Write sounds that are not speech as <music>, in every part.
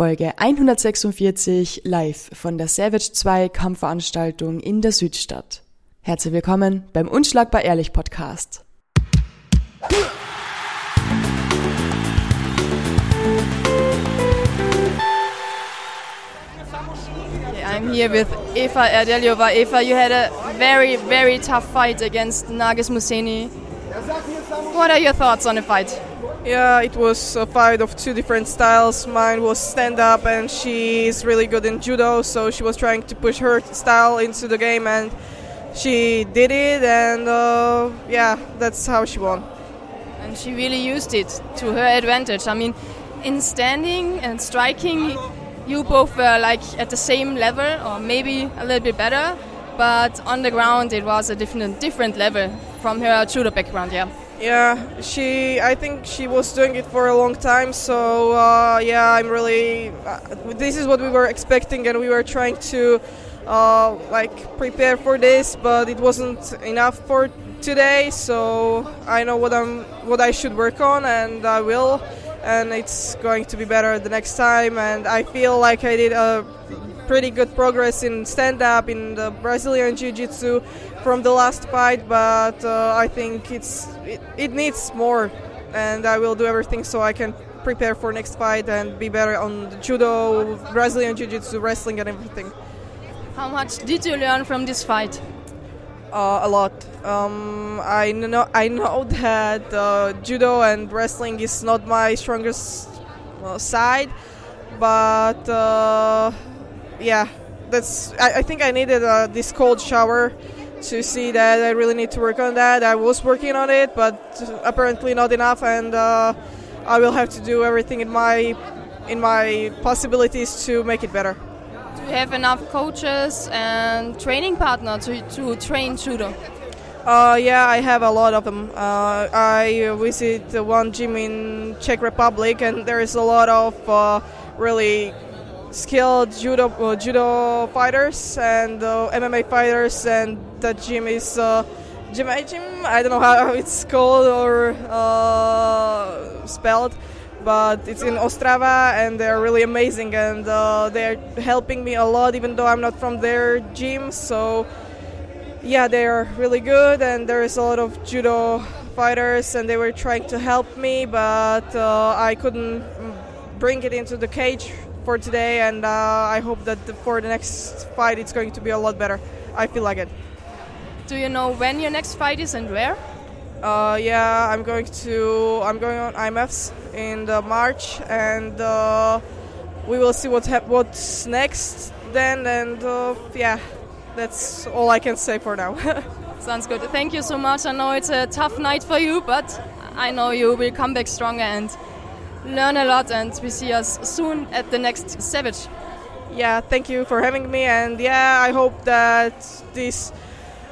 Folge 146 live von der Savage 2 Kampfveranstaltung in der Südstadt. Herzlich willkommen beim Unschlagbar Ehrlich Podcast. I'm here with Eva Erdeliova. Eva, you had a very, very tough fight against Nagis Museni. What are your thoughts on the fight? Yeah, it was a fight of two different styles. Mine was stand up, and she's really good in judo, so she was trying to push her style into the game, and she did it, and uh, yeah, that's how she won. And she really used it to her advantage. I mean, in standing and striking, you both were like at the same level, or maybe a little bit better, but on the ground it was a different different level from her judo background. Yeah. Yeah, she. I think she was doing it for a long time. So uh, yeah, I'm really. Uh, this is what we were expecting, and we were trying to uh, like prepare for this, but it wasn't enough for today. So I know what I'm, what I should work on, and I will. And it's going to be better the next time. And I feel like I did a pretty good progress in stand up in the Brazilian Jiu Jitsu from the last fight, but uh, I think it's it, it needs more, and I will do everything so I can prepare for next fight and be better on judo, Brazilian Jiu Jitsu, wrestling, and everything. How much did you learn from this fight? Uh, a lot. Um, I know I know <laughs> that uh, judo and wrestling is not my strongest uh, side, but uh, yeah, that's. I, I, think I needed uh, this cold shower to see that I really need to work on that. I was working on it, but apparently not enough, and uh, I will have to do everything in my in my possibilities to make it better. Do you have enough coaches and training partner to, to train judo? Uh, yeah, I have a lot of them. Uh, I visit one gym in Czech Republic, and there is a lot of uh, really skilled judo uh, judo fighters and uh, MMA fighters, and that gym is uh, gym gym. I don't know how <laughs> it's called or uh, spelled, but it's in Ostrava, and they're really amazing, and uh, they're helping me a lot, even though I'm not from their gym. So yeah, they are really good, and there is a lot of judo fighters, and they were trying to help me, but uh, I couldn't bring it into the cage for today, and uh, I hope that for the next fight it's going to be a lot better. I feel like it. Do you know when your next fight is and where? Uh, yeah, I'm going to I'm going on IMFs in the March, and uh, we will see what what's next then. And uh, yeah, that's all I can say for now. <laughs> Sounds good. Thank you so much. I know it's a tough night for you, but I know you will come back stronger and learn a lot. And we see us soon at the next Savage. Yeah, thank you for having me. And yeah, I hope that these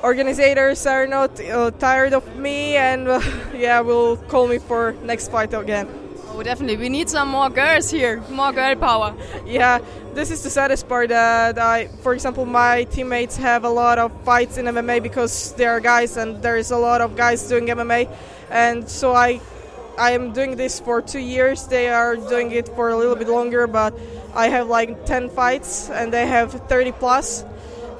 organizers are not uh, tired of me and uh, <laughs> yeah, will call me for next fight again. Oh, definitely. We need some more girls here, more girl power. Yeah, this is the saddest part that I, for example, my teammates have a lot of fights in MMA because they are guys and there is a lot of guys doing MMA, and so I, I am doing this for two years. They are doing it for a little bit longer, but I have like 10 fights and they have 30 plus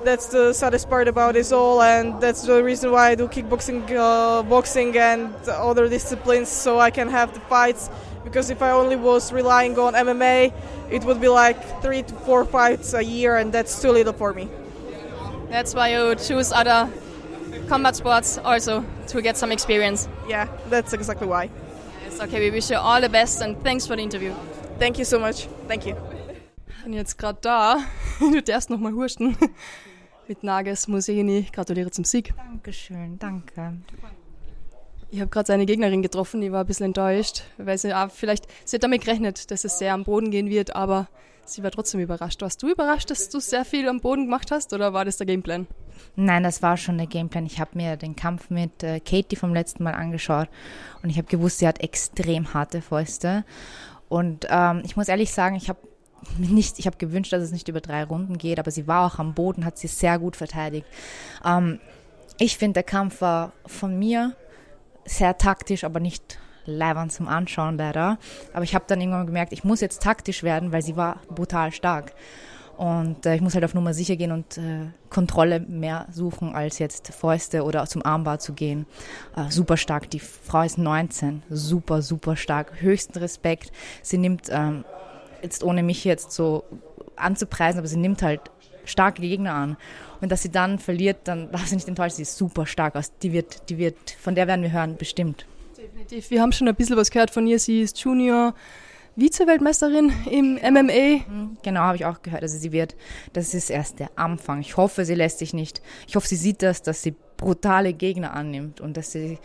that's the saddest part about this all, and that's the reason why I do kickboxing, uh, boxing, and other disciplines, so I can have the fights. Because if I only was relying on MMA, it would be like three to four fights a year, and that's too little for me. That's why you choose other combat sports also to get some experience. Yeah, that's exactly why. Yes, okay, we wish you all the best, and thanks for the interview. Thank you so much. Thank you. Und jetzt gerade da, <laughs> du darfst noch mal husten. mit Nages Museni. Gratuliere zum Sieg. Dankeschön, danke. Ich habe gerade seine Gegnerin getroffen, die war ein bisschen enttäuscht, weil sie vielleicht, sie hat damit gerechnet, dass es sehr am Boden gehen wird, aber sie war trotzdem überrascht. Warst du überrascht, dass du sehr viel am Boden gemacht hast oder war das der Gameplan? Nein, das war schon der Gameplan. Ich habe mir den Kampf mit äh, Katie vom letzten Mal angeschaut und ich habe gewusst, sie hat extrem harte Fäuste. Und ähm, ich muss ehrlich sagen, ich habe <laughs> nicht, ich habe gewünscht, dass es nicht über drei Runden geht, aber sie war auch am Boden, hat sie sehr gut verteidigt. Ähm, ich finde, der Kampf war von mir sehr taktisch, aber nicht leibern zum Anschauen leider. Aber ich habe dann irgendwann gemerkt, ich muss jetzt taktisch werden, weil sie war brutal stark. Und äh, ich muss halt auf Nummer sicher gehen und äh, Kontrolle mehr suchen, als jetzt Fäuste oder zum Armbar zu gehen. Äh, super stark. Die Frau ist 19. Super, super stark. Höchsten Respekt. Sie nimmt, ähm, jetzt ohne mich jetzt so anzupreisen, aber sie nimmt halt starke Gegner an. Und dass sie dann verliert, dann <laughs> darf sie nicht enttäuscht. Sie ist super stark aus. Die wird, die wird, von der werden wir hören, bestimmt. Definitiv. Wir haben schon ein bisschen was gehört von ihr. Sie ist Junior. Vize-Weltmeisterin im MMA. Mhm, genau, habe ich auch gehört. Also sie wird, das ist erst der Anfang. Ich hoffe, sie lässt sich nicht, ich hoffe, sie sieht das, dass sie brutale Gegner annimmt und dass sie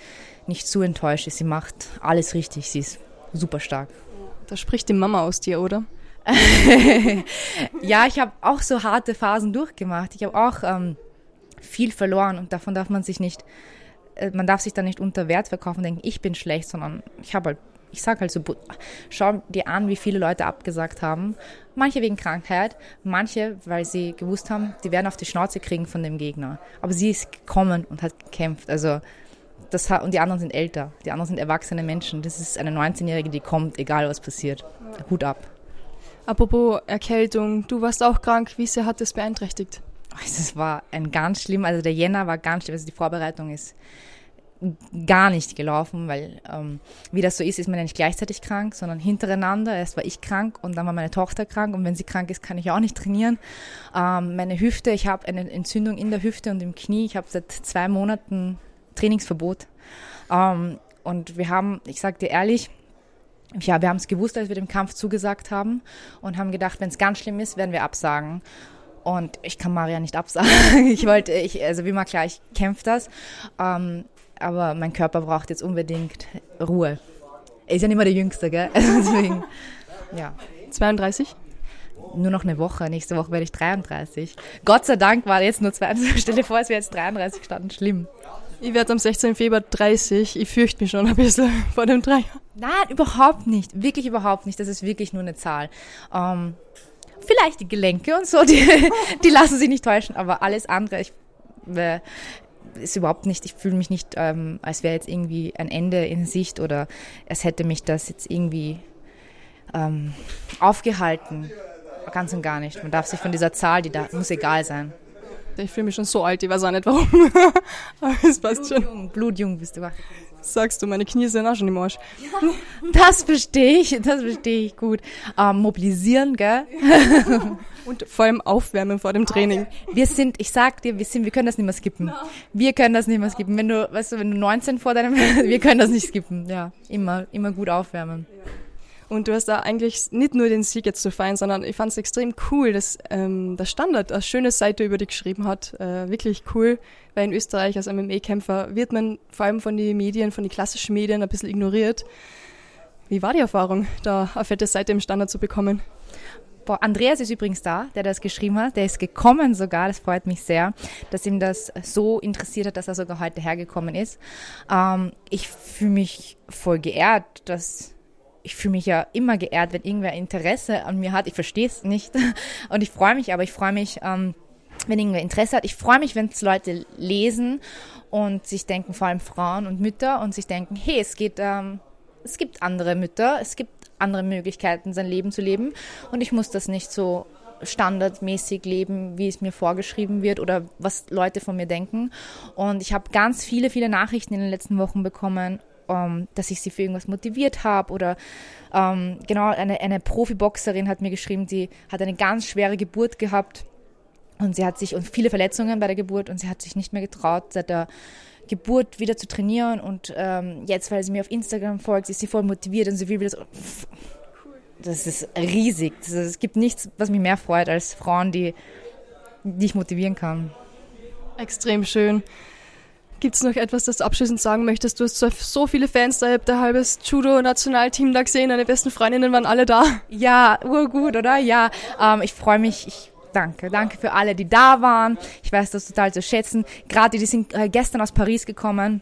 nicht zu enttäuscht ist. Sie macht alles richtig. Sie ist super stark. Da spricht die Mama aus dir, oder? <laughs> ja, ich habe auch so harte Phasen durchgemacht. Ich habe auch ähm, viel verloren und davon darf man sich nicht, man darf sich da nicht unter Wert verkaufen denken, ich bin schlecht, sondern ich habe halt ich sage halt so, schau dir an, wie viele Leute abgesagt haben. Manche wegen Krankheit, manche, weil sie gewusst haben, die werden auf die Schnauze kriegen von dem Gegner. Aber sie ist gekommen und hat gekämpft. Also das hat, und die anderen sind älter, die anderen sind erwachsene Menschen. Das ist eine 19-Jährige, die kommt, egal was passiert. Hut ab. Apropos Erkältung, du warst auch krank. Wie sehr hat das beeinträchtigt? Es war ein ganz schlimm, also der Jänner war ganz schlimm. Also die Vorbereitung ist gar nicht gelaufen, weil ähm, wie das so ist, ist man ja nicht gleichzeitig krank, sondern hintereinander. Erst war ich krank und dann war meine Tochter krank und wenn sie krank ist, kann ich auch nicht trainieren. Ähm, meine Hüfte, ich habe eine Entzündung in der Hüfte und im Knie. Ich habe seit zwei Monaten Trainingsverbot. Ähm, und wir haben, ich sage dir ehrlich, ja, wir haben es gewusst, als wir dem Kampf zugesagt haben und haben gedacht, wenn es ganz schlimm ist, werden wir absagen. Und ich kann Maria nicht absagen. <laughs> Ich wollte, ich, also wie mal klar, ich kämpfe das. Ähm, aber mein Körper braucht jetzt unbedingt Ruhe. Er ist ja nicht mehr der Jüngste, gell? <laughs> Deswegen, ja. 32? Nur noch eine Woche. Nächste Woche werde ich 33. Gott sei Dank war jetzt nur 22. <laughs> Stell dir vor, es wäre jetzt 33 gestanden. Schlimm. Ich werde am 16. Februar 30. Ich fürchte mich schon ein bisschen vor dem Dreier. Nein, überhaupt nicht. Wirklich überhaupt nicht. Das ist wirklich nur eine Zahl. Ähm, vielleicht die Gelenke und so, die, die lassen sich nicht täuschen, aber alles andere, ich, äh, ist überhaupt nicht, ich fühle mich nicht, ähm, als wäre jetzt irgendwie ein Ende in Sicht oder es hätte mich das jetzt irgendwie ähm, aufgehalten. Ganz und gar nicht. Man darf sich von dieser Zahl, die da muss egal sein. Ich fühle mich schon so alt, ich weiß auch nicht warum. <laughs> Aber es passt Blutjung, schon. Blutjung bist du. Sagst du, meine Knie sind auch schon im Arsch. Ja, <laughs> das verstehe ich, das verstehe ich gut. Ähm, mobilisieren, gell? <laughs> Und vor allem aufwärmen vor dem Training. Wir sind, ich sag dir, wir sind, wir können das nicht mehr skippen. Wir können das nicht mehr skippen. Wenn du, weißt du, wenn du 19 vor deinem, <laughs> wir können das nicht skippen. Ja, immer, immer gut aufwärmen. Und du hast da eigentlich nicht nur den Sieg jetzt zu feiern, sondern ich fand es extrem cool, dass ähm, der Standard eine schöne Seite über dich geschrieben hat. Äh, wirklich cool, weil in Österreich als MMA-Kämpfer wird man vor allem von den Medien, von den klassischen Medien ein bisschen ignoriert. Wie war die Erfahrung, da eine fette Seite im Standard zu bekommen? Boah, Andreas ist übrigens da, der das geschrieben hat. Der ist gekommen sogar. Das freut mich sehr, dass ihm das so interessiert hat, dass er sogar heute hergekommen ist. Ähm, ich fühle mich voll geehrt, dass ich fühle mich ja immer geehrt, wenn irgendwer Interesse an mir hat. Ich verstehe es nicht <laughs> und ich freue mich, aber ich freue mich, ähm, wenn irgendwer Interesse hat. Ich freue mich, wenn es Leute lesen und sich denken, vor allem Frauen und Mütter, und sich denken, hey, es geht, ähm, es gibt andere Mütter, es gibt andere Möglichkeiten, sein Leben zu leben. Und ich muss das nicht so standardmäßig leben, wie es mir vorgeschrieben wird oder was Leute von mir denken. Und ich habe ganz viele, viele Nachrichten in den letzten Wochen bekommen, ähm, dass ich sie für irgendwas motiviert habe oder ähm, genau eine, eine Profiboxerin hat mir geschrieben, die hat eine ganz schwere Geburt gehabt und sie hat sich und viele Verletzungen bei der Geburt und sie hat sich nicht mehr getraut, seit der Geburt wieder zu trainieren und ähm, jetzt, weil sie mir auf Instagram folgt, ist sie voll motiviert und sie will wieder so. Das ist riesig. Das ist, es gibt nichts, was mich mehr freut als Frauen, die, die ich motivieren kann. Extrem schön. Gibt es noch etwas, das du abschließend sagen möchtest? Du hast so viele Fans, da habt ihr halbes Judo-Nationalteam da gesehen, deine besten Freundinnen waren alle da. Ja, urgut, oder? Ja, ähm, ich freue mich. Ich Danke, danke für alle, die da waren. Ich weiß das total zu schätzen. Gerade die sind äh, gestern aus Paris gekommen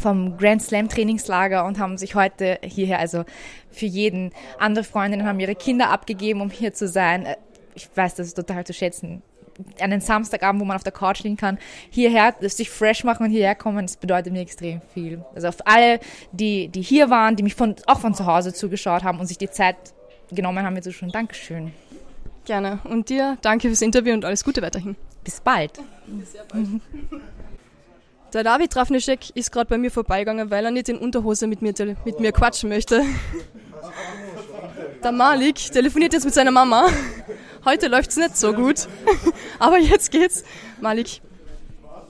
vom Grand Slam Trainingslager und haben sich heute hierher, also für jeden, andere Freundinnen haben ihre Kinder abgegeben, um hier zu sein. Äh, ich weiß das total zu schätzen. Einen Samstagabend, wo man auf der Couch liegen kann, hierher, sich fresh machen und hierher kommen, das bedeutet mir extrem viel. Also auf alle, die, die hier waren, die mich von, auch von zu Hause zugeschaut haben und sich die Zeit genommen haben, mir zu schon Dankeschön. Gerne. Und dir danke fürs Interview und alles Gute weiterhin. Bis bald. Sehr <laughs> bald. Der David Trafnischek ist gerade bei mir vorbeigegangen, weil er nicht in Unterhose mit mir, mit mir quatschen möchte. <laughs> Der Malik telefoniert jetzt mit seiner Mama. Heute läuft es nicht so gut, <laughs> aber jetzt geht's. Malik,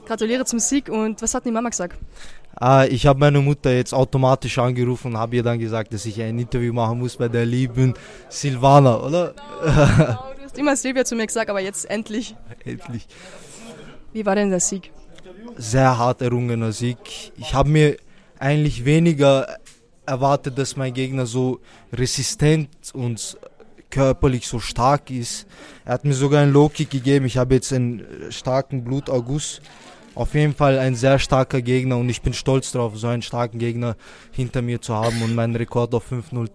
gratuliere zum Sieg und was hat die Mama gesagt? Ah, ich habe meine Mutter jetzt automatisch angerufen und habe ihr dann gesagt, dass ich ein Interview machen muss bei der lieben Silvana, oder? Genau, du hast immer Silvia zu mir gesagt, aber jetzt endlich. Endlich. Wie war denn der Sieg? sehr hart errungener Sieg. Ich habe mir eigentlich weniger erwartet, dass mein Gegner so resistent und körperlich so stark ist. Er hat mir sogar einen Low-Kick gegeben. Ich habe jetzt einen starken Blutaugust. Auf jeden Fall ein sehr starker Gegner und ich bin stolz darauf, so einen starken Gegner hinter mir zu haben und meinen Rekord auf 5-0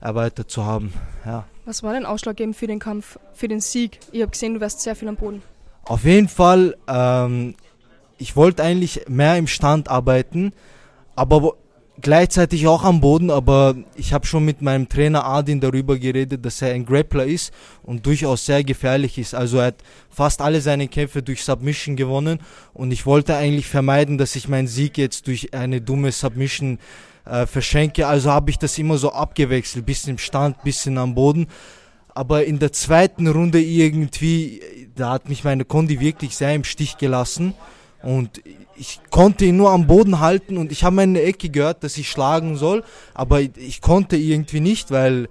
erweitert zu haben. Ja. Was war denn ausschlaggebend für den Kampf, für den Sieg? Ich habe gesehen, du warst sehr viel am Boden. Auf jeden Fall ähm, ich wollte eigentlich mehr im Stand arbeiten, aber gleichzeitig auch am Boden, aber ich habe schon mit meinem Trainer Adin darüber geredet, dass er ein Grappler ist und durchaus sehr gefährlich ist. Also er hat fast alle seine Kämpfe durch Submission gewonnen und ich wollte eigentlich vermeiden, dass ich meinen Sieg jetzt durch eine dumme Submission äh, verschenke. Also habe ich das immer so abgewechselt, bisschen im Stand, bisschen am Boden. Aber in der zweiten Runde irgendwie, da hat mich meine Kondi wirklich sehr im Stich gelassen. Und ich konnte ihn nur am Boden halten und ich habe meine Ecke gehört, dass ich schlagen soll, aber ich konnte irgendwie nicht, weil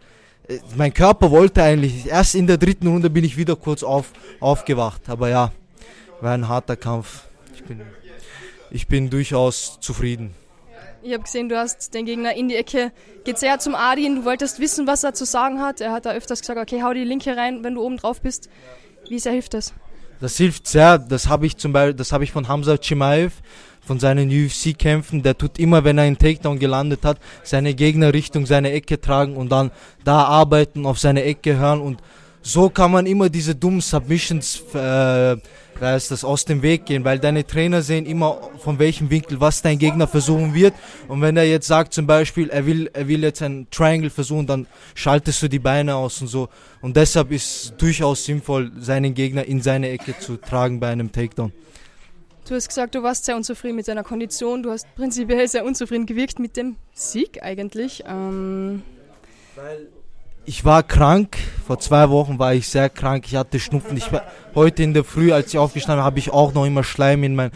äh, mein Körper wollte eigentlich. Erst in der dritten Runde bin ich wieder kurz auf, aufgewacht. Aber ja, war ein harter Kampf. Ich bin, ich bin durchaus zufrieden. Ich habe gesehen, du hast den Gegner in die Ecke gezerrt zum Adin. Du wolltest wissen, was er zu sagen hat. Er hat da öfters gesagt, okay, hau die linke rein, wenn du oben drauf bist. Wie sehr hilft das? Das hilft sehr. Das habe ich zum Beispiel, das habe ich von Hamza Chimaev, von seinen UFC-Kämpfen. Der tut immer, wenn er einen Takedown gelandet hat, seine Gegner Richtung seine Ecke tragen und dann da arbeiten, auf seine Ecke hören und so kann man immer diese dummen Submissions äh, heißt das, aus dem Weg gehen, weil deine Trainer sehen immer von welchem Winkel, was dein Gegner versuchen wird. Und wenn er jetzt sagt zum Beispiel, er will, er will jetzt ein Triangle versuchen, dann schaltest du die Beine aus und so. Und deshalb ist es durchaus sinnvoll, seinen Gegner in seine Ecke zu tragen bei einem Takedown. Du hast gesagt, du warst sehr unzufrieden mit deiner Kondition. Du hast prinzipiell sehr unzufrieden gewirkt mit dem Sieg eigentlich. Ähm weil ich war krank. Vor zwei Wochen war ich sehr krank. Ich hatte Schnupfen. Ich war, heute in der Früh, als ich aufgestanden habe, habe ich auch noch immer Schleim in, mein,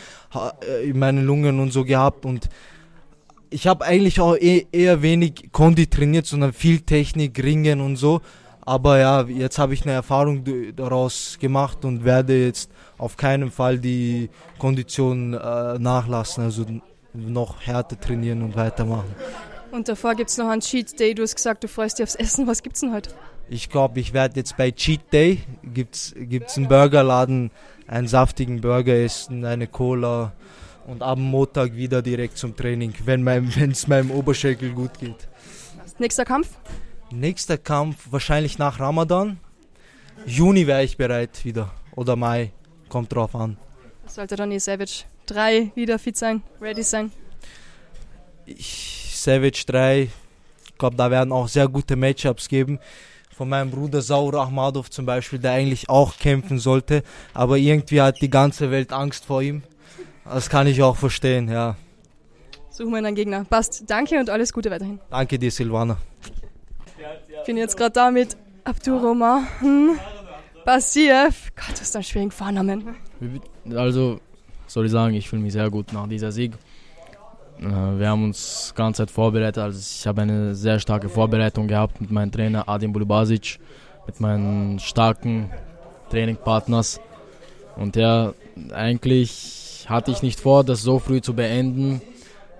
äh, in meinen Lungen und so gehabt. Und ich habe eigentlich auch eh, eher wenig Kondi trainiert, sondern viel Technik, Ringen und so. Aber ja, jetzt habe ich eine Erfahrung daraus gemacht und werde jetzt auf keinen Fall die Kondition äh, nachlassen, also noch härter trainieren und weitermachen. Und davor gibt es noch einen Cheat Day. Du hast gesagt, du freust dich aufs Essen. Was gibt's denn heute? Ich glaube, ich werde jetzt bei Cheat Day gibt's gibt's einen Burgerladen, einen saftigen Burger essen, eine Cola und am Montag wieder direkt zum Training, wenn es meinem Oberschenkel gut geht. Nächster Kampf? Nächster Kampf wahrscheinlich nach Ramadan. Juni wäre ich bereit wieder oder Mai, kommt drauf an. Sollte dann die Savage 3 wieder fit sein, ready sein? Ich Savage 3. Ich glaube, da werden auch sehr gute Matchups geben. Von meinem Bruder Saur Ahmadov zum Beispiel, der eigentlich auch kämpfen sollte, aber irgendwie hat die ganze Welt Angst vor ihm. Das kann ich auch verstehen, ja. Suchen wir einen Gegner. Passt. Danke und alles Gute weiterhin. Danke dir, Silvana. Ich bin jetzt gerade da mit Abduroma. Hm. Basiev. Gott, das ist ein schwieriger Vornamen. Also, soll ich sagen, ich fühle mich sehr gut nach dieser Sieg. Äh, wir haben uns die ganze Zeit vorbereitet. Also ich habe eine sehr starke Vorbereitung gehabt mit meinem Trainer Adin Bulubasic, mit meinen starken Trainingpartners. Und ja, eigentlich hatte ich nicht vor, das so früh zu beenden.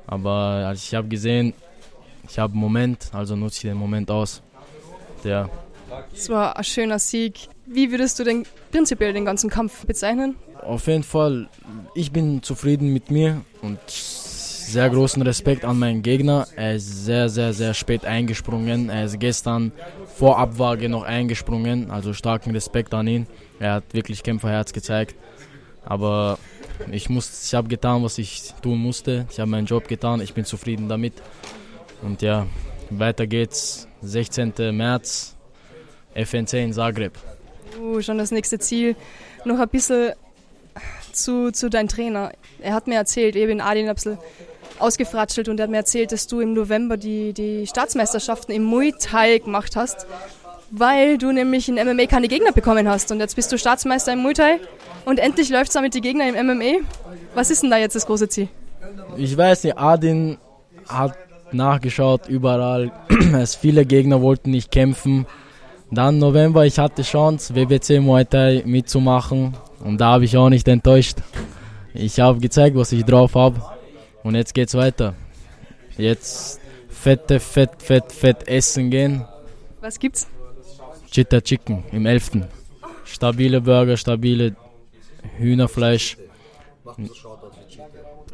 Aber ich habe gesehen, ich habe einen Moment, also nutze ich den Moment aus. Der es war ein schöner Sieg. Wie würdest du denn prinzipiell den ganzen Kampf bezeichnen? Auf jeden Fall, ich bin zufrieden mit mir und sehr großen Respekt an meinen Gegner. Er ist sehr, sehr, sehr spät eingesprungen. Er ist gestern vor Abwaage noch eingesprungen. Also starken Respekt an ihn. Er hat wirklich Kämpferherz gezeigt. Aber ich, ich habe getan, was ich tun musste. Ich habe meinen Job getan. Ich bin zufrieden damit. Und ja, weiter geht's. 16. März, FNC in Zagreb. Uh, schon das nächste Ziel. Noch ein bisschen zu, zu deinem Trainer. Er hat mir erzählt, eben Adin Absel ausgefratschelt und er hat mir erzählt, dass du im November die, die Staatsmeisterschaften im Muay Thai gemacht hast, weil du nämlich in MMA keine Gegner bekommen hast. Und jetzt bist du Staatsmeister im Muay Thai und endlich läuft es damit die Gegner im MMA. Was ist denn da jetzt das große Ziel? Ich weiß nicht, Adin hat nachgeschaut überall. <clears throat> es viele Gegner wollten nicht kämpfen. Dann November, ich hatte Chance, WBC Muay Thai mitzumachen. Und da habe ich auch nicht enttäuscht. Ich habe gezeigt, was ich drauf habe. Und jetzt geht's weiter. Jetzt fette, fett, fett, fett essen gehen. Was gibt's? Chitta Chicken im 11. Stabile Burger, stabile Hühnerfleisch.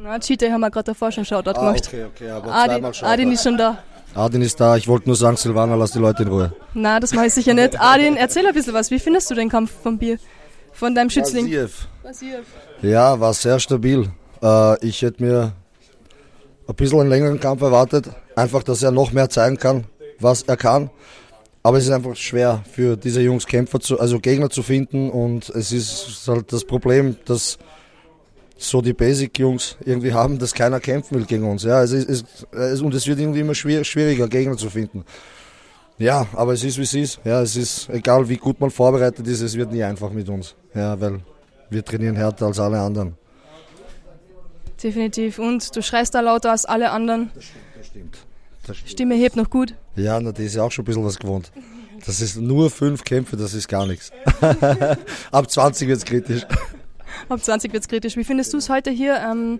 Na, Cheetah haben wir gerade davor schon Shoutout ah, gemacht. Okay, okay, aber Adin, Adin ist schon da. Adin ist da. Ich wollte nur sagen, Silvana, lass die Leute in Ruhe. Na, das mache ich sicher nicht. <laughs> Adin, erzähl ein bisschen was. Wie findest du den Kampf vom Bier? Von deinem Schützling? Basiev. Ja, war sehr stabil. Äh, ich hätte mir ein bisschen einen längeren Kampf erwartet. Einfach, dass er noch mehr zeigen kann, was er kann. Aber es ist einfach schwer für diese Jungs Kämpfer zu, also Gegner zu finden und es ist halt das Problem, dass so die Basic-Jungs irgendwie haben, dass keiner kämpfen will gegen uns. Ja, es ist, es, und es wird irgendwie immer schwieriger, Gegner zu finden. Ja, aber es ist wie es ist. Ja, es ist egal, wie gut man vorbereitet ist, es wird nie einfach mit uns. Ja, weil wir trainieren härter als alle anderen. Definitiv. Und du schreist da lauter als alle anderen. Das stimmt. Das stimmt. Das stimmt. Stimme hebt noch gut. Ja, na, die ist ja auch schon ein bisschen was gewohnt. Das ist nur fünf Kämpfe, das ist gar nichts. <laughs> Ab 20 wird es kritisch. <laughs> Ab 20 wird es kritisch. Wie findest du es heute hier, ähm,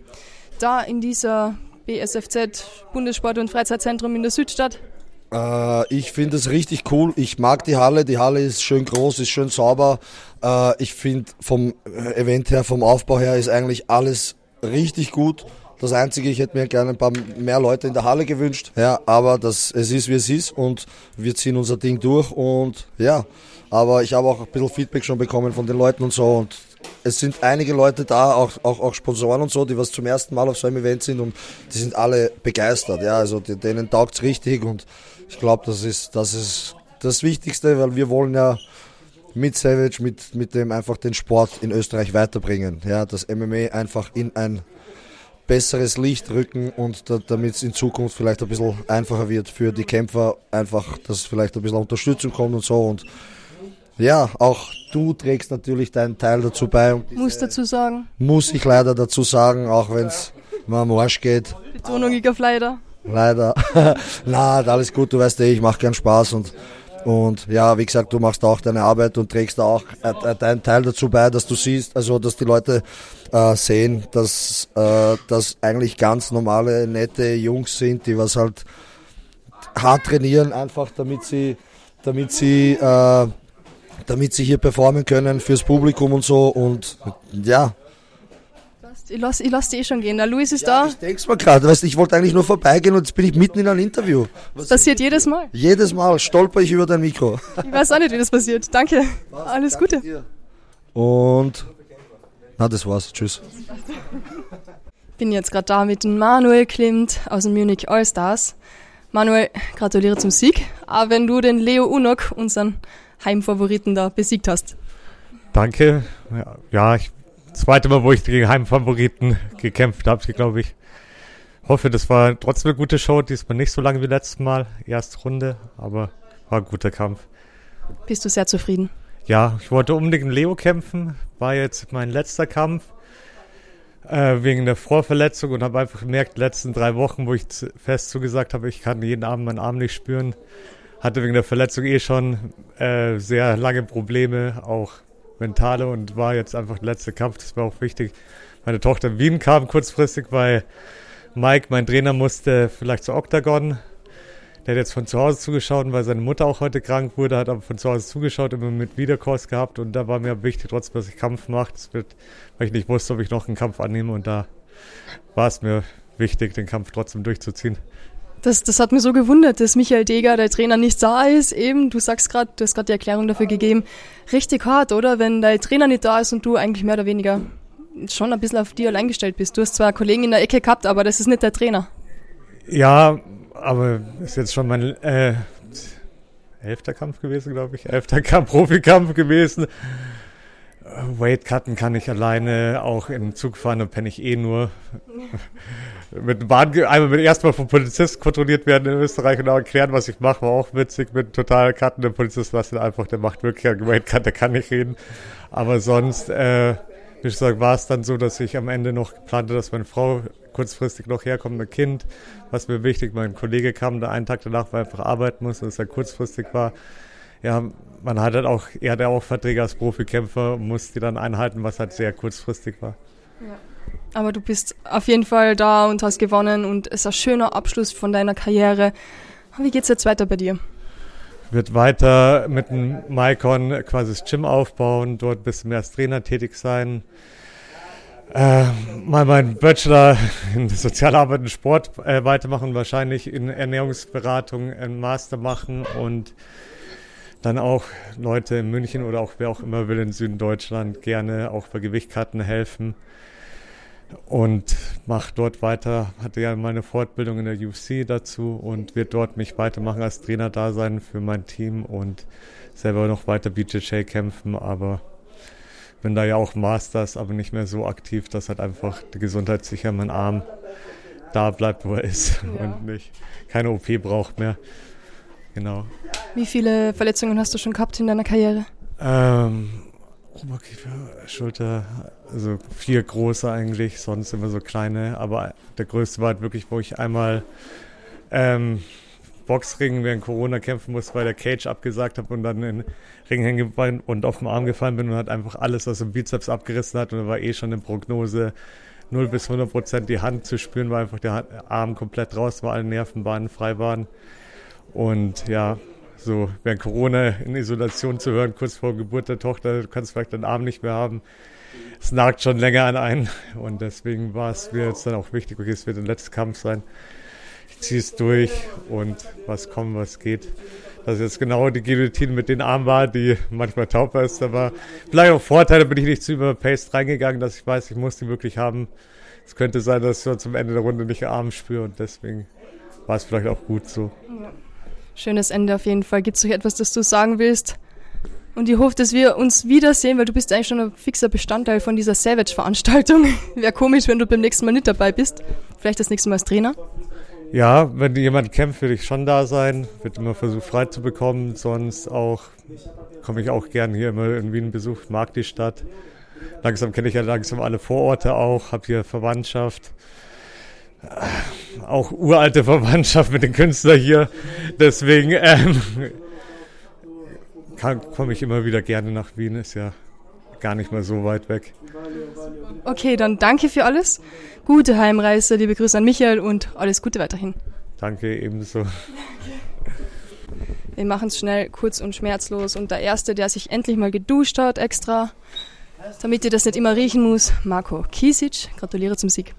da in dieser BSFZ, Bundessport- und Freizeitzentrum in der Südstadt? Äh, ich finde es richtig cool. Ich mag die Halle. Die Halle ist schön groß, ist schön sauber. Äh, ich finde vom Event her, vom Aufbau her ist eigentlich alles richtig gut. Das Einzige, ich hätte mir gerne ein paar mehr Leute in der Halle gewünscht. Ja, aber das, es ist, wie es ist und wir ziehen unser Ding durch und ja. Aber ich habe auch ein bisschen Feedback schon bekommen von den Leuten und so und es sind einige Leute da, auch, auch, auch Sponsoren und so, die was zum ersten Mal auf so einem Event sind und die sind alle begeistert. Ja, also denen taugt's richtig und ich glaube, das ist, das ist das Wichtigste, weil wir wollen ja mit Savage, mit, mit dem einfach den Sport in Österreich weiterbringen. Ja, das MMA einfach in ein besseres Licht rücken und da, damit es in Zukunft vielleicht ein bisschen einfacher wird für die Kämpfer, einfach, dass vielleicht ein bisschen Unterstützung kommt und so und ja, auch du trägst natürlich deinen Teil dazu bei. Muss dazu sagen. Muss ich leider dazu sagen, auch wenn es mal am Arsch geht. Betonung ich auf leider. Leider. <laughs> Na, alles gut, du weißt eh, ich mache gern Spaß und und ja, wie gesagt, du machst auch deine Arbeit und trägst auch deinen Teil dazu bei, dass du siehst, also dass die Leute äh, sehen, dass äh, das eigentlich ganz normale, nette Jungs sind, die was halt hart trainieren, einfach damit sie, damit sie, äh, damit sie hier performen können fürs Publikum und so. Und ja, ich lasse ich lass die eh schon gehen. Der Luis ist ja, da. Ich denk's mal gerade, weißt ich wollte eigentlich nur vorbeigehen und jetzt bin ich mitten in einem Interview. Was das passiert jedes Mal. Jedes Mal stolper ich über dein Mikro. Ich weiß auch nicht, wie das passiert. Danke. Was? Alles Danke Gute. Dir. Und na, das war's. Tschüss. Bin jetzt gerade da mit Manuel Klimt aus dem Munich All-Stars. Manuel, gratuliere zum Sieg, auch wenn du den Leo Unok, unseren Heimfavoriten, da besiegt hast. Danke. Ja, ich zweite Mal, wo ich gegen Heimfavoriten gekämpft habe, glaube ich. Hoffe, das war trotzdem eine gute Show. Diesmal nicht so lange wie letztes Mal. Erste Runde, aber war ein guter Kampf. Bist du sehr zufrieden? Ja, ich wollte unbedingt Leo kämpfen. War jetzt mein letzter Kampf äh, wegen der Vorverletzung und habe einfach gemerkt, letzten drei Wochen, wo ich fest zugesagt habe, ich kann jeden Abend meinen Arm nicht spüren, hatte wegen der Verletzung eh schon äh, sehr lange Probleme, auch mentale und war jetzt einfach der letzte Kampf. Das war auch wichtig. Meine Tochter in Wien kam kurzfristig, weil Mike, mein Trainer, musste vielleicht zu Octagon. Der hat jetzt von zu Hause zugeschaut, weil seine Mutter auch heute krank wurde, hat aber von zu Hause zugeschaut, immer mit Wiederkurs gehabt und da war mir wichtig, trotzdem, dass ich Kampf mache. Wird, weil ich nicht wusste, ob ich noch einen Kampf annehme und da war es mir wichtig, den Kampf trotzdem durchzuziehen. Das, das hat mir so gewundert, dass Michael Deger, der Trainer, nicht da ist. Eben, du sagst gerade, du hast gerade die Erklärung dafür gegeben. Richtig hart, oder? Wenn dein Trainer nicht da ist und du eigentlich mehr oder weniger schon ein bisschen auf dir allein gestellt bist. Du hast zwar Kollegen in der Ecke gehabt, aber das ist nicht der Trainer. Ja, aber ist jetzt schon mein äh, elfter Kampf gewesen, glaube ich. Elfter Kampf, <laughs> Profikampf gewesen. Weight cutten kann ich alleine, auch im Zug fahren, da penne ich eh nur. Mit Bahn, einmal mit erstmal vom Polizist kontrolliert werden in Österreich und auch erklären, was ich mache, war auch witzig. Mit total cutten, der Polizist lass ihn einfach, der macht wirklich Weight Cut, der kann nicht reden. Aber sonst, äh, wie sage, war es dann so, dass ich am Ende noch plante, dass meine Frau kurzfristig noch herkommt, ein Kind, was mir wichtig, mein Kollege kam da einen Tag danach, weil er einfach arbeiten musste, dass er kurzfristig war ja, man hat halt auch, er hatte auch Verträge als Profikämpfer, musste die dann einhalten, was halt sehr kurzfristig war. Ja. Aber du bist auf jeden Fall da und hast gewonnen und es ist ein schöner Abschluss von deiner Karriere. Wie geht es jetzt weiter bei dir? Wird weiter mit dem Maikon quasi das Gym aufbauen, dort ein bisschen mehr als Trainer tätig sein. Äh, mal meinen Bachelor in Sozialarbeit und Sport äh, weitermachen, wahrscheinlich in Ernährungsberatung einen Master machen und dann auch Leute in München oder auch wer auch immer will in Süden Deutschland gerne auch bei Gewichtkarten helfen und mache dort weiter, hatte ja meine Fortbildung in der UFC dazu und wird dort mich weitermachen als Trainer da sein für mein Team und selber noch weiter BJJ kämpfen, aber bin da ja auch Masters, aber nicht mehr so aktiv, dass halt einfach die Gesundheit sicher mein Arm da bleibt, wo er ist <laughs> ja. und nicht keine OP braucht mehr. Genau. Wie viele Verletzungen hast du schon gehabt in deiner Karriere? Ähm, Oberkiefer, Schulter, also vier große eigentlich, sonst immer so kleine. Aber der größte war halt wirklich, wo ich einmal ähm, Boxring während Corona kämpfen musste, weil der Cage abgesagt habe und dann in den Ring hängen und auf den Arm gefallen bin und hat einfach alles aus dem Bizeps abgerissen hat und da war eh schon eine Prognose 0 bis 100 Prozent die Hand zu spüren, weil einfach der Arm komplett raus war, alle Nervenbahnen frei waren. Und ja, so während Corona in Isolation zu hören, kurz vor Geburt der Tochter, du kannst vielleicht deinen Arm nicht mehr haben. Es nagt schon länger an einen. Und deswegen war es mir jetzt dann auch wichtig, okay, es wird der letzte Kampf sein. Ich ziehe es durch und was kommt, was geht. Dass jetzt genau die Guillotine mit den Armen war, die manchmal taub ist, aber vielleicht auch Vorteile, bin ich nicht zu überpaced reingegangen, dass ich weiß, ich muss die wirklich haben. Es könnte sein, dass ich zum Ende der Runde nicht Arm spüre und deswegen war es vielleicht auch gut so. Ja schönes Ende auf jeden Fall. Gibt es noch etwas, das du sagen willst? Und ich hoffe, dass wir uns wiedersehen, weil du bist eigentlich schon ein fixer Bestandteil von dieser Savage-Veranstaltung. <laughs> Wäre komisch, wenn du beim nächsten Mal nicht dabei bist. Vielleicht das nächste Mal als Trainer. Ja, wenn jemand kämpft, würde ich schon da sein. Wird immer versucht, frei zu bekommen. Sonst auch komme ich auch gern hier immer in Wien besucht, mag die Stadt. Langsam kenne ich ja langsam alle Vororte auch, habe hier Verwandtschaft auch uralte Verwandtschaft mit den Künstlern hier. Deswegen ähm, komme ich immer wieder gerne nach Wien. Ist ja gar nicht mal so weit weg. Okay, dann danke für alles. Gute Heimreise, liebe Grüße an Michael und alles Gute weiterhin. Danke, ebenso. Wir machen es schnell, kurz und schmerzlos. Und der Erste, der sich endlich mal geduscht hat, extra, damit ihr das nicht immer riechen muss, Marco Kisic. Gratuliere zum Sieg.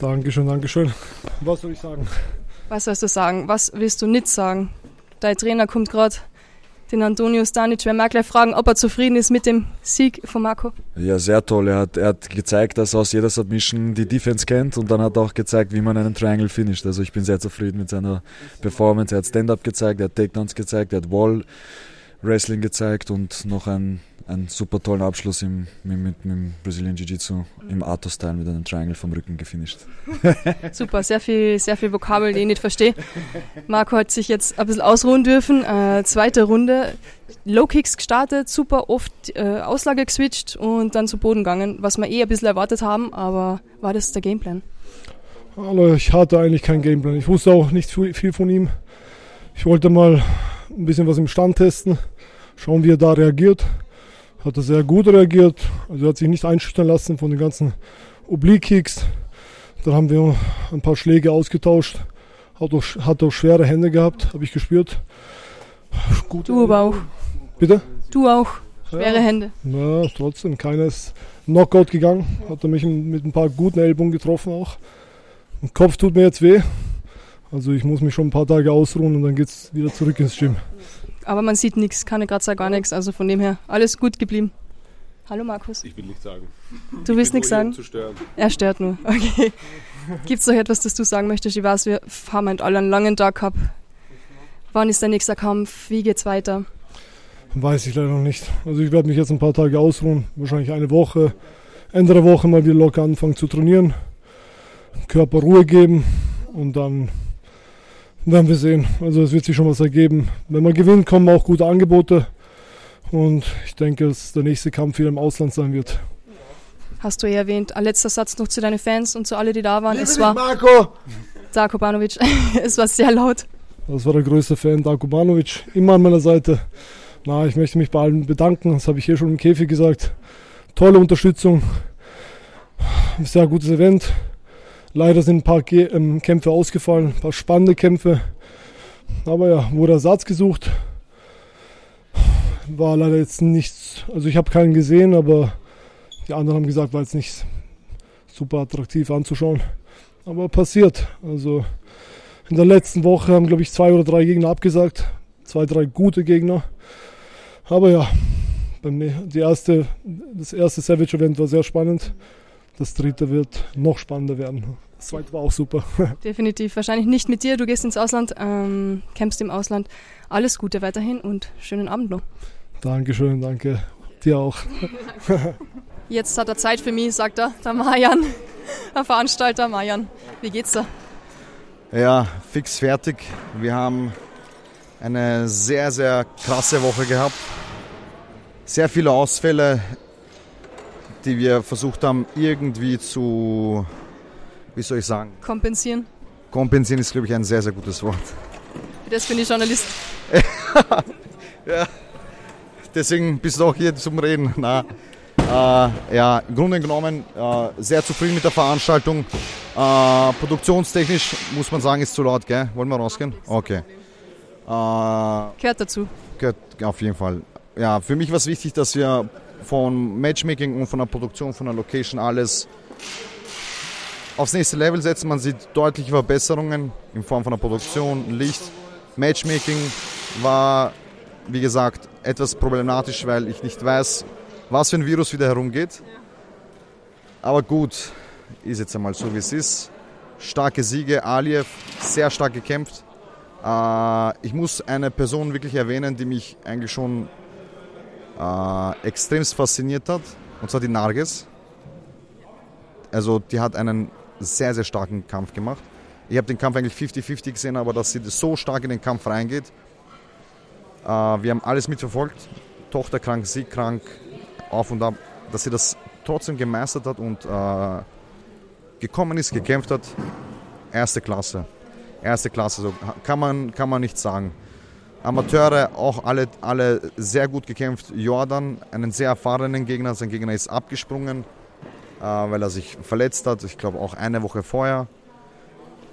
Dankeschön, Dankeschön. Was soll ich sagen? Was sollst du sagen? Was willst du nicht sagen? Dein Trainer kommt gerade, den Antonio Stanic. Wir werden gleich fragen, ob er zufrieden ist mit dem Sieg von Marco. Ja, sehr toll. Er hat, er hat gezeigt, dass er aus jeder Submission die Defense kennt und dann hat er auch gezeigt, wie man einen Triangle finisht. Also ich bin sehr zufrieden mit seiner Performance. Er hat Stand-Up gezeigt, er hat Takedowns gezeigt, er hat Wall Wrestling gezeigt und noch ein einen super tollen Abschluss im, mit, mit, mit dem Brazilian Jiu-Jitsu im Arthur-Style mit einem Triangle vom Rücken gefinisht. <laughs> super, sehr viel, sehr viel Vokabel, die ich nicht verstehe. Marco hat sich jetzt ein bisschen ausruhen dürfen. Äh, zweite Runde, Low Kicks gestartet, super oft äh, Auslage geswitcht und dann zu Boden gegangen, was wir eh ein bisschen erwartet haben, aber war das der Gameplan? Also ich hatte eigentlich keinen Gameplan. Ich wusste auch nicht viel von ihm. Ich wollte mal ein bisschen was im Stand testen, schauen, wie er da reagiert hat er sehr gut reagiert. Also er hat sich nicht einschüchtern lassen von den ganzen Oblique-Kicks. Dann haben wir ein paar Schläge ausgetauscht. Hat auch, hat auch schwere Hände gehabt, habe ich gespürt. Gute du aber auch. Bitte? Du auch. Schwere ja. Hände. Ja, trotzdem. Keines Knockout gegangen. Hat er mich mit ein paar guten Ellbogen getroffen auch. Der Kopf tut mir jetzt weh. Also ich muss mich schon ein paar Tage ausruhen und dann geht es wieder zurück ins Gym. Aber man sieht nichts, keine Kratzer, gar nichts. Also von dem her, alles gut geblieben. Hallo Markus. Ich will nichts sagen. Du willst nichts sagen? Zu stören. Er stört nur. Okay. Gibt es noch etwas, das du sagen möchtest? Ich weiß, wir haben halt alle einen langen Tag gehabt. Wann ist der nächste Kampf? Wie geht's weiter? Weiß ich leider noch nicht. Also ich werde mich jetzt ein paar Tage ausruhen, wahrscheinlich eine Woche. Ende der Woche mal wieder locker anfangen zu trainieren. Körper Ruhe geben und dann werden wir sehen. Also es wird sich schon was ergeben. Wenn man gewinnt, kommen auch gute Angebote. Und ich denke, dass der nächste Kampf wieder im Ausland sein wird. Hast du ja erwähnt. Ein letzter Satz noch zu deinen Fans und zu alle, die da waren. Liebe es war Marco! Darko Banovic. <laughs> es war sehr laut. Das war der größte Fan, Darko Banovic, immer an meiner Seite. Na, ich möchte mich bei allen bedanken, das habe ich hier schon im Käfig gesagt. Tolle Unterstützung, sehr gutes Event. Leider sind ein paar ähm, Kämpfe ausgefallen, ein paar spannende Kämpfe. Aber ja, wurde Ersatz gesucht. War leider jetzt nichts, also ich habe keinen gesehen, aber die anderen haben gesagt, war jetzt nicht super attraktiv anzuschauen. Aber passiert. Also in der letzten Woche haben, glaube ich, zwei oder drei Gegner abgesagt. Zwei, drei gute Gegner. Aber ja, die erste, das erste Savage-Event war sehr spannend. Das dritte wird noch spannender werden. Das zweite war auch super. <laughs> Definitiv. Wahrscheinlich nicht mit dir. Du gehst ins Ausland, ähm, campst im Ausland. Alles Gute weiterhin und schönen Abend noch. Dankeschön, danke. Dir auch. <laughs> Jetzt hat er Zeit für mich, sagt er, der Marian, der Veranstalter Marian. Wie geht's dir? Ja, fix fertig. Wir haben eine sehr, sehr krasse Woche gehabt. Sehr viele Ausfälle, die wir versucht haben irgendwie zu, wie soll ich sagen, Kompensieren. kompensieren ist, glaube ich, ein sehr, sehr gutes Wort. Das bin ich Journalist. <laughs> ja, deswegen bist du auch hier zum Reden. Na, äh, ja, im Grunde genommen äh, sehr zufrieden mit der Veranstaltung. Äh, produktionstechnisch muss man sagen, ist zu laut, gell? Wollen wir rausgehen? Okay. Äh, Gehört dazu. Gehört auf jeden Fall. Ja, für mich war es wichtig, dass wir von Matchmaking und von der Produktion, von der Location alles aufs nächste Level setzen. Man sieht deutliche Verbesserungen in Form von der Produktion, Licht. Matchmaking war, wie gesagt, etwas problematisch, weil ich nicht weiß, was für ein Virus wieder herumgeht. Aber gut, ist jetzt einmal so, wie es ist. Starke Siege, Aliev, sehr stark gekämpft. Äh, ich muss eine Person wirklich erwähnen, die mich eigentlich schon äh, extremst fasziniert hat, und zwar die Narges. Also die hat einen sehr, sehr starken Kampf gemacht. Ich habe den Kampf eigentlich 50-50 gesehen, aber dass sie so stark in den Kampf reingeht. Äh, wir haben alles mitverfolgt. Tochter krank, sie krank, auf und ab. Dass sie das trotzdem gemeistert hat und äh, gekommen ist, gekämpft hat. Erste Klasse. Erste Klasse, so kann man, kann man nicht sagen. Amateure auch alle, alle sehr gut gekämpft. Jordan, einen sehr erfahrenen Gegner. Sein Gegner ist abgesprungen, äh, weil er sich verletzt hat. Ich glaube auch eine Woche vorher.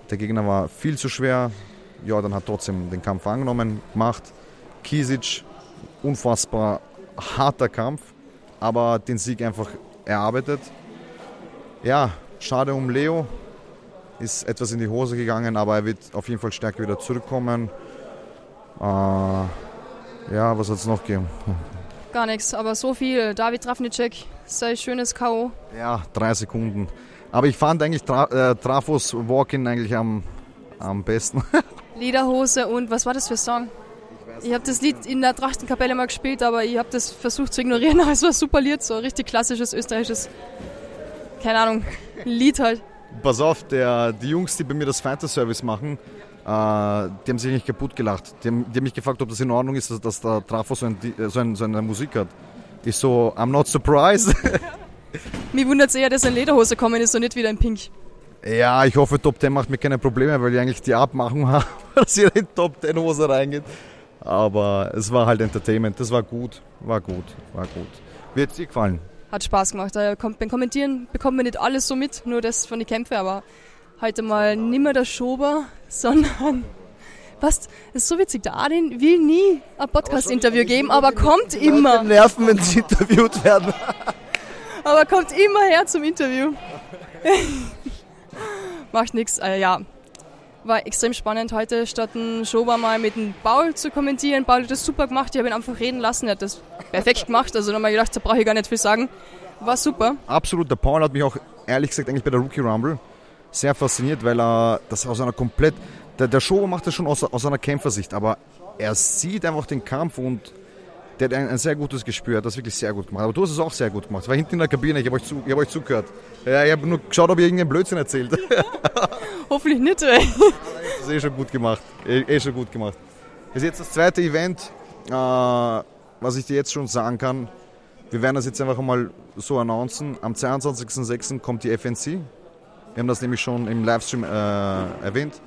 Der Gegner war viel zu schwer. Jordan hat trotzdem den Kampf angenommen, gemacht. Kisic, unfassbar harter Kampf, aber den Sieg einfach erarbeitet. Ja, schade um Leo. Ist etwas in die Hose gegangen, aber er wird auf jeden Fall stärker wieder zurückkommen. Äh, ja, was hat es noch gegeben? Gar nichts, aber so viel. David Trafnicek, sein schönes K.O. Ja, drei Sekunden. Aber ich fand eigentlich Tra äh, Trafos Walk-In eigentlich am, am besten. <laughs> Lederhose und was war das für ein Song? Ich habe das Lied in der Trachtenkapelle mal gespielt, aber ich habe das versucht zu ignorieren. <laughs> Aber es war super Lied, so ein richtig klassisches österreichisches, keine Ahnung, Lied halt. Pass auf, der, die Jungs, die bei mir das Fighter Service machen, die haben sich eigentlich kaputt gelacht. Die haben, die haben mich gefragt, ob das in Ordnung ist, dass, dass der Trafo so, ein, so, ein, so eine Musik hat. Ich so, I'm not surprised. <laughs> Mich wundert es eher, dass er in Lederhose kommen ist und nicht wieder in Pink. ja, ich hoffe, Top 10 macht mir keine Probleme, weil ich eigentlich die Abmachung <laughs> habe, dass jeder in Top 10 Hose reingeht. Aber es war halt Entertainment, das war gut, war gut, war gut. Wird dir gefallen? Hat Spaß gemacht. Beim Kommentieren bekommt man nicht alles so mit, nur das von den Kämpfen, aber heute mal nimmer der Schober, sondern was? Das ist so witzig. Der Adin will nie ein Podcast-Interview geben, aber kommt immer. Nerven, wenn sie interviewt werden. Aber kommt immer her zum Interview. macht nichts. Äh, ja, war extrem spannend heute, statt ein Schober mal mit dem Paul zu kommentieren. Paul hat das super gemacht, ich habe ihn einfach reden lassen, er hat das perfekt gemacht. Also nochmal gedacht, da brauche ich gar nicht viel sagen. War super. Absolut, der Paul hat mich auch ehrlich gesagt eigentlich bei der Rookie Rumble sehr fasziniert, weil er das aus einer komplett. Der, der Schober macht das schon aus, aus einer Kämpfersicht, aber er sieht einfach den Kampf und der hat ein, ein, sehr gutes Gespür, hat das wirklich sehr gut gemacht. Aber du hast es auch sehr gut gemacht. Ich war hinten in der Kabine, ich habe euch, zu, hab euch zugehört. Ja, ich habe nur geschaut, ob ihr irgendeinen Blödsinn erzählt. <laughs> Hoffentlich nicht. Ey. Das ist eh schon gut gemacht. Eh, eh schon gut gemacht. Das ist jetzt das zweite Event, äh, was ich dir jetzt schon sagen kann. Wir werden das jetzt einfach mal so announcen. Am 22.06. kommt die FNC. Wir haben das nämlich schon im Livestream äh, erwähnt.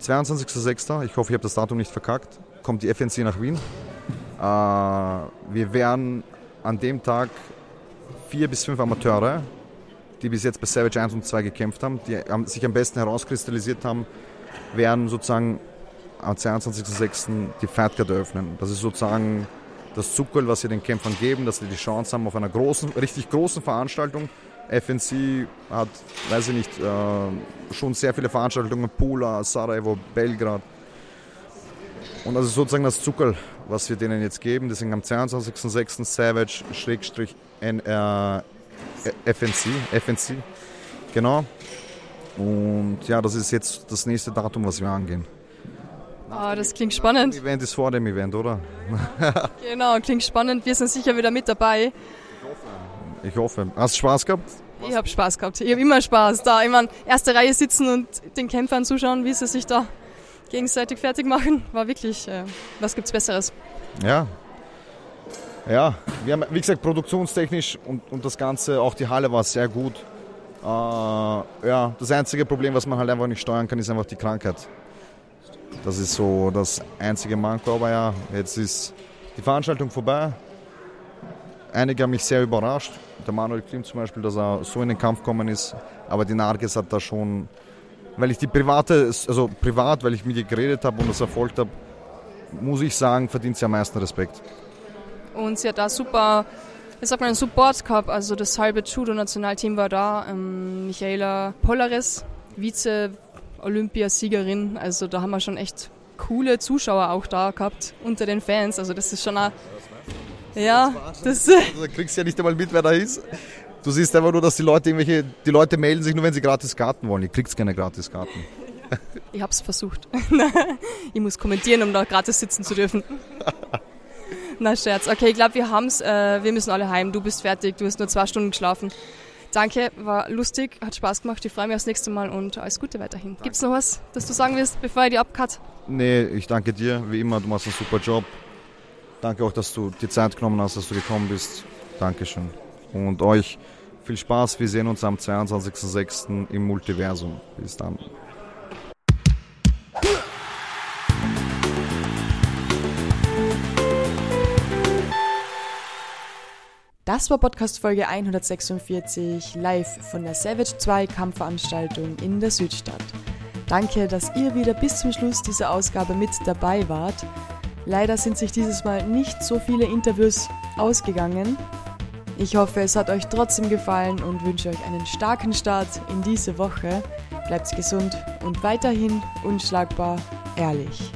22.06. Ich hoffe, ich habe das Datum nicht verkackt. Kommt die FNC nach Wien. Äh, wir werden an dem Tag vier bis fünf Amateure, die bis jetzt bei Savage 1 und 2 gekämpft haben, die sich am besten herauskristallisiert haben, werden sozusagen am 22.06. die Fight Card eröffnen. Das ist sozusagen das Zuckerl, was wir den Kämpfern geben, dass sie die Chance haben auf einer großen, richtig großen Veranstaltung. FNC hat, weiß ich nicht, äh, schon sehr viele Veranstaltungen, Pula, Sarajevo, Belgrad. Und das ist sozusagen das Zuckerl, was wir denen jetzt geben. Deswegen am 22.06. Savage Schrägstrich äh, FNC, genau. Und ja, das ist jetzt das nächste Datum, was wir angehen. Ah, das klingt spannend. Das Event ist vor dem Event, oder? <laughs> genau, klingt spannend. Wir sind sicher wieder mit dabei. Ich hoffe. Hast du Spaß gehabt? Ich habe Spaß gehabt. Ich habe immer Spaß da. Immer erste Reihe sitzen und den Kämpfern zuschauen, wie sie sich da gegenseitig fertig machen. War wirklich, äh, was gibt's Besseres? Ja. Ja, wir haben, wie gesagt, produktionstechnisch und, und das Ganze, auch die Halle war sehr gut. Äh, ja, das einzige Problem, was man halt einfach nicht steuern kann, ist einfach die Krankheit. Das ist so das einzige Manko, aber ja, jetzt ist die Veranstaltung vorbei. Einige haben mich sehr überrascht. Der Manuel Klim zum Beispiel, dass er so in den Kampf gekommen ist. Aber die Narges hat da schon, weil ich die private, also privat, weil ich mit ihr geredet habe und das erfolgt habe, muss ich sagen, verdient sie am meisten Respekt. Und sie hat da super, ich sag mal, einen Support gehabt. Also das halbe Judo-Nationalteam war da. Ähm, Michaela Polaris, Vize-Olympiasiegerin. Also da haben wir schon echt coole Zuschauer auch da gehabt unter den Fans. Also das ist schon eine ja, das. Also, <laughs> du kriegst ja nicht einmal mit, wer da ist. Du siehst einfach nur, dass die Leute irgendwelche, die Leute melden sich nur, wenn sie gratis Karten wollen. Ihr kriegt keine gratis Karten. <laughs> Ich hab's versucht. <laughs> ich muss kommentieren, um da gratis sitzen zu dürfen. Na Scherz. Okay, ich glaube, wir haben's. Äh, wir müssen alle heim. Du bist fertig. Du hast nur zwei Stunden geschlafen. Danke, war lustig, hat Spaß gemacht. Ich freue mich aufs nächste Mal und alles Gute weiterhin. Danke. Gibt's noch was, das du sagen willst, bevor ich die abcut? Nee, ich danke dir. Wie immer, du machst einen super Job. Danke auch, dass du die Zeit genommen hast, dass du gekommen bist. Dankeschön. Und euch viel Spaß. Wir sehen uns am 22.06. im Multiversum. Bis dann. Das war Podcast Folge 146 live von der Savage 2 Kampfveranstaltung in der Südstadt. Danke, dass ihr wieder bis zum Schluss dieser Ausgabe mit dabei wart. Leider sind sich dieses Mal nicht so viele Interviews ausgegangen. Ich hoffe, es hat euch trotzdem gefallen und wünsche euch einen starken Start in diese Woche. Bleibt gesund und weiterhin unschlagbar ehrlich.